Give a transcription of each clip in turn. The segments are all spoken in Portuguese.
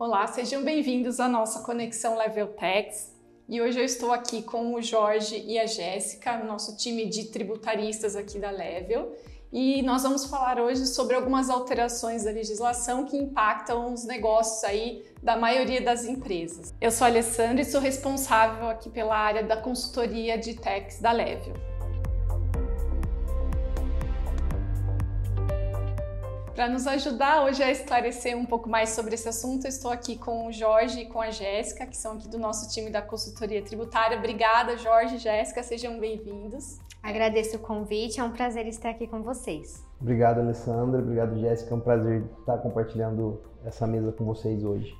Olá, sejam bem-vindos à nossa Conexão Level Tax. E hoje eu estou aqui com o Jorge e a Jéssica, nosso time de tributaristas aqui da Level. E nós vamos falar hoje sobre algumas alterações da legislação que impactam os negócios aí da maioria das empresas. Eu sou a Alessandra e sou responsável aqui pela área da consultoria de tax da Level. Para nos ajudar hoje a esclarecer um pouco mais sobre esse assunto, eu estou aqui com o Jorge e com a Jéssica, que são aqui do nosso time da consultoria tributária. Obrigada, Jorge e Jéssica, sejam bem-vindos. Agradeço o convite, é um prazer estar aqui com vocês. Obrigado, Alessandra. Obrigado, Jéssica. É um prazer estar compartilhando essa mesa com vocês hoje.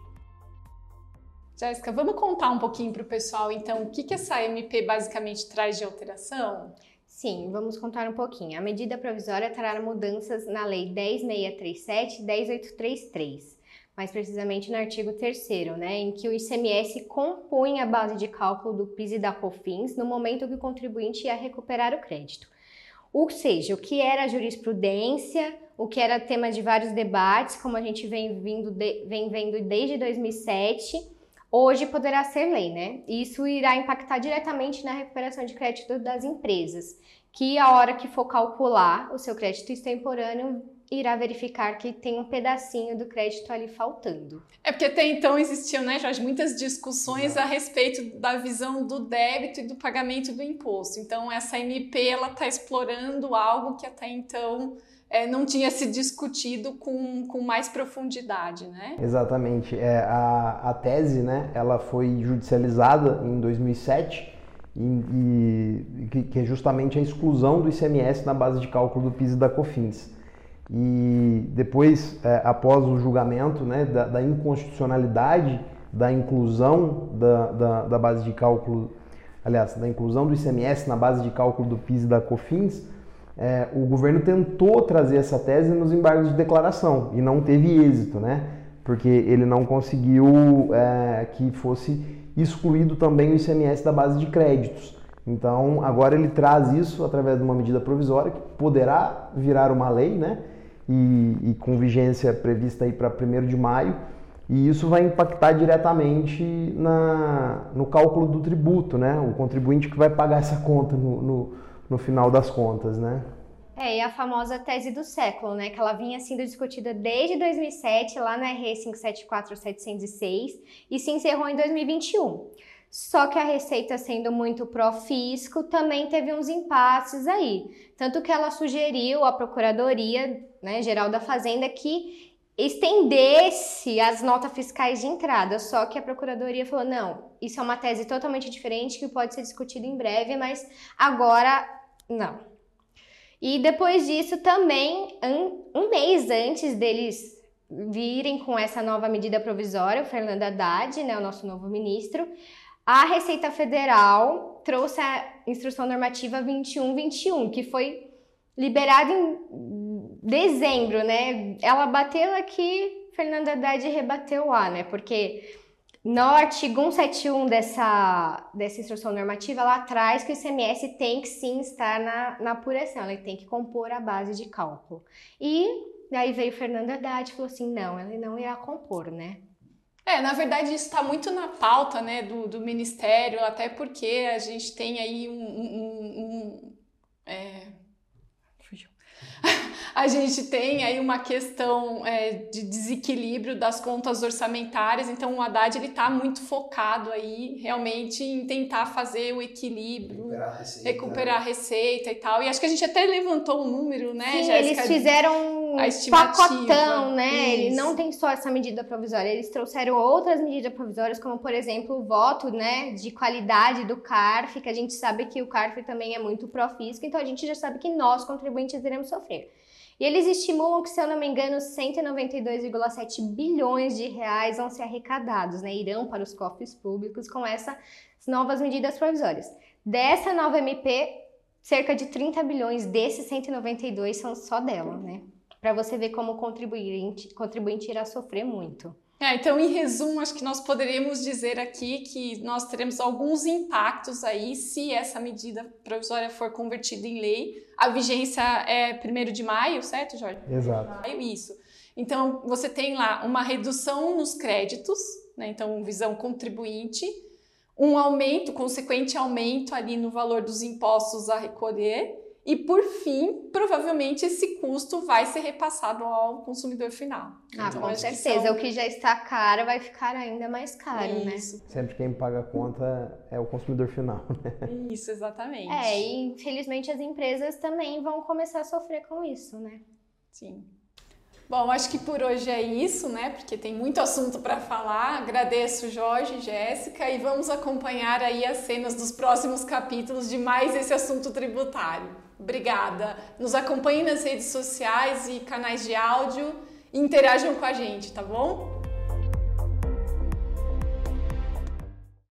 Jéssica, vamos contar um pouquinho para o pessoal, então, o que, que essa MP basicamente traz de alteração? Sim, vamos contar um pouquinho. A medida provisória trará mudanças na Lei 10637 e 10833, mais precisamente no artigo 3 né, em que o ICMS compunha a base de cálculo do PIS e da COFINS no momento que o contribuinte ia recuperar o crédito. Ou seja, o que era jurisprudência, o que era tema de vários debates, como a gente vem, vindo de, vem vendo desde 2007 hoje poderá ser lei, né? Isso irá impactar diretamente na recuperação de crédito das empresas, que a hora que for calcular o seu crédito extemporâneo irá verificar que tem um pedacinho do crédito ali faltando. É porque até então existiam, né, Jorge, muitas discussões a respeito da visão do débito e do pagamento do imposto. Então essa MP ela está explorando algo que até então é, não tinha se discutido com, com mais profundidade, né? Exatamente. É, a, a tese, né, ela foi judicializada em 2007 e, e que, que, é justamente a exclusão do ICMS na base de cálculo do PIS e da COFINS. E depois, é, após o julgamento né, da, da, inconstitucionalidade da inclusão da, da, da base de cálculo, aliás, da inclusão do ICMS na base de cálculo do PIS e da COFINS, é, o governo tentou trazer essa tese nos embargos de declaração e não teve êxito, né? Porque ele não conseguiu é, que fosse excluído também o ICMS da base de créditos. Então, agora ele traz isso através de uma medida provisória que poderá virar uma lei, né? E, e com vigência prevista aí para 1 de maio. E isso vai impactar diretamente na, no cálculo do tributo, né? O contribuinte que vai pagar essa conta no, no no final das contas, né? É, e a famosa tese do século, né? Que ela vinha sendo discutida desde 2007, lá na RE 574706, e se encerrou em 2021. Só que a Receita, sendo muito pró-fisco, também teve uns impasses aí. Tanto que ela sugeriu à Procuradoria né, Geral da Fazenda que estendesse as notas fiscais de entrada, só que a Procuradoria falou: não, isso é uma tese totalmente diferente que pode ser discutida em breve, mas agora não. E depois disso, também, um, mês antes deles virem com essa nova medida provisória, o Fernando Haddad, né, o nosso novo ministro, a Receita Federal trouxe a instrução normativa 2121, que foi liberada em dezembro, né? Ela bateu aqui, Fernando Haddad rebateu lá, né? Porque no artigo 171 dessa, dessa instrução normativa, ela traz que o ICMS tem que sim estar na, na apuração, ele tem que compor a base de cálculo. E aí veio Fernando Haddad e falou assim: não, ele não irá compor, né? É, na verdade, isso está muito na pauta né, do, do Ministério, até porque a gente tem aí um. um, um é... Fugiu. a gente tem aí uma questão é, de desequilíbrio das contas orçamentárias, então o Haddad ele está muito focado aí realmente em tentar fazer o equilíbrio, recuperar a receita, recuperar a receita e tal. E acho que a gente até levantou um número, né, Sim, Jéssica, eles fizeram um pacotão, né? Isso. Ele não tem só essa medida provisória, eles trouxeram outras medidas provisórias, como por exemplo o voto, né, de qualidade do CARF, que a gente sabe que o CARF também é muito profisco, então a gente já sabe que nós contribuintes iremos sofrer. E eles estimam que, se eu não me engano, 192,7 bilhões de reais vão ser arrecadados, né? Irão para os cofres públicos com essas novas medidas provisórias. Dessa nova MP, cerca de 30 bilhões desses 192 são só dela, né? Para você ver como o contribuinte, contribuinte irá sofrer muito. É, então, em resumo, acho que nós poderíamos dizer aqui que nós teremos alguns impactos aí se essa medida provisória for convertida em lei. A vigência é 1 de maio, certo, Jorge? Exato. Maio, isso. Então, você tem lá uma redução nos créditos, né? Então, visão contribuinte, um aumento, consequente aumento ali no valor dos impostos a recolher, e por fim, provavelmente esse custo vai ser repassado ao consumidor final. Ah, então, com certeza. São... O que já está caro vai ficar ainda mais caro, né? Isso. né? Sempre quem paga a conta é o consumidor final. Né? Isso, exatamente. É, e infelizmente as empresas também vão começar a sofrer com isso, né? Sim. Bom, acho que por hoje é isso, né? Porque tem muito assunto para falar. Agradeço Jorge e Jéssica e vamos acompanhar aí as cenas dos próximos capítulos de mais esse assunto tributário. Obrigada. Nos acompanhem nas redes sociais e canais de áudio e interajam com a gente, tá bom?